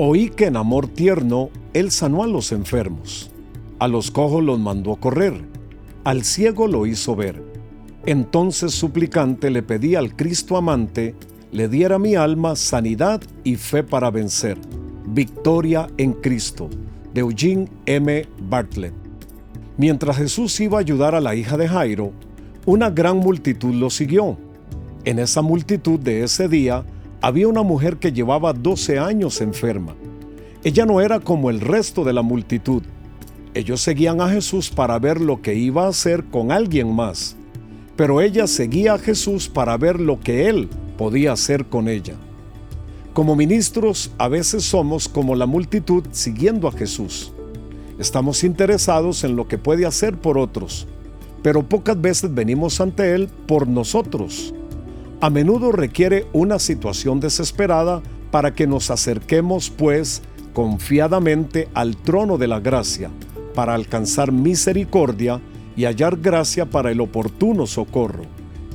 Oí que en amor tierno él sanó a los enfermos, a los cojos los mandó correr, al ciego lo hizo ver. Entonces suplicante le pedí al Cristo amante, le diera mi alma sanidad y fe para vencer. Victoria en Cristo, de Eugene M. Bartlett. Mientras Jesús iba a ayudar a la hija de Jairo, una gran multitud lo siguió. En esa multitud de ese día, había una mujer que llevaba 12 años enferma. Ella no era como el resto de la multitud. Ellos seguían a Jesús para ver lo que iba a hacer con alguien más, pero ella seguía a Jesús para ver lo que él podía hacer con ella. Como ministros a veces somos como la multitud siguiendo a Jesús. Estamos interesados en lo que puede hacer por otros, pero pocas veces venimos ante Él por nosotros a menudo requiere una situación desesperada para que nos acerquemos, pues, confiadamente al trono de la gracia, para alcanzar misericordia y hallar gracia para el oportuno socorro.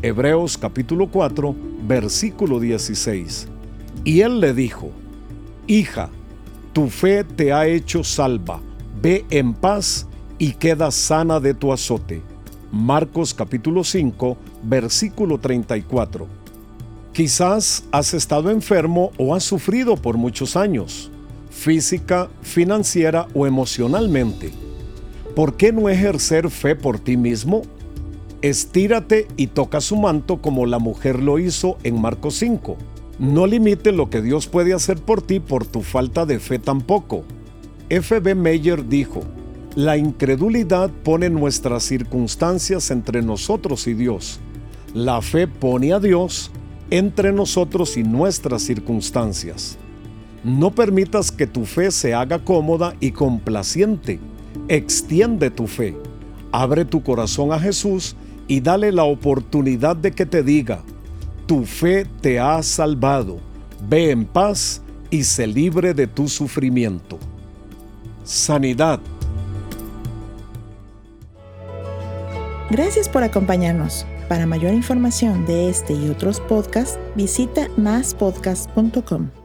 Hebreos capítulo 4, versículo 16. Y él le dijo, Hija, tu fe te ha hecho salva, ve en paz y queda sana de tu azote. Marcos capítulo 5, versículo 34. Quizás has estado enfermo o has sufrido por muchos años, física, financiera o emocionalmente. ¿Por qué no ejercer fe por ti mismo? Estírate y toca su manto como la mujer lo hizo en Marcos 5. No limite lo que Dios puede hacer por ti por tu falta de fe tampoco. F.B. Meyer dijo, la incredulidad pone nuestras circunstancias entre nosotros y Dios. La fe pone a Dios entre nosotros y nuestras circunstancias. No permitas que tu fe se haga cómoda y complaciente. Extiende tu fe. Abre tu corazón a Jesús y dale la oportunidad de que te diga, tu fe te ha salvado. Ve en paz y se libre de tu sufrimiento. Sanidad Gracias por acompañarnos. Para mayor información de este y otros podcasts, visita maspodcast.com.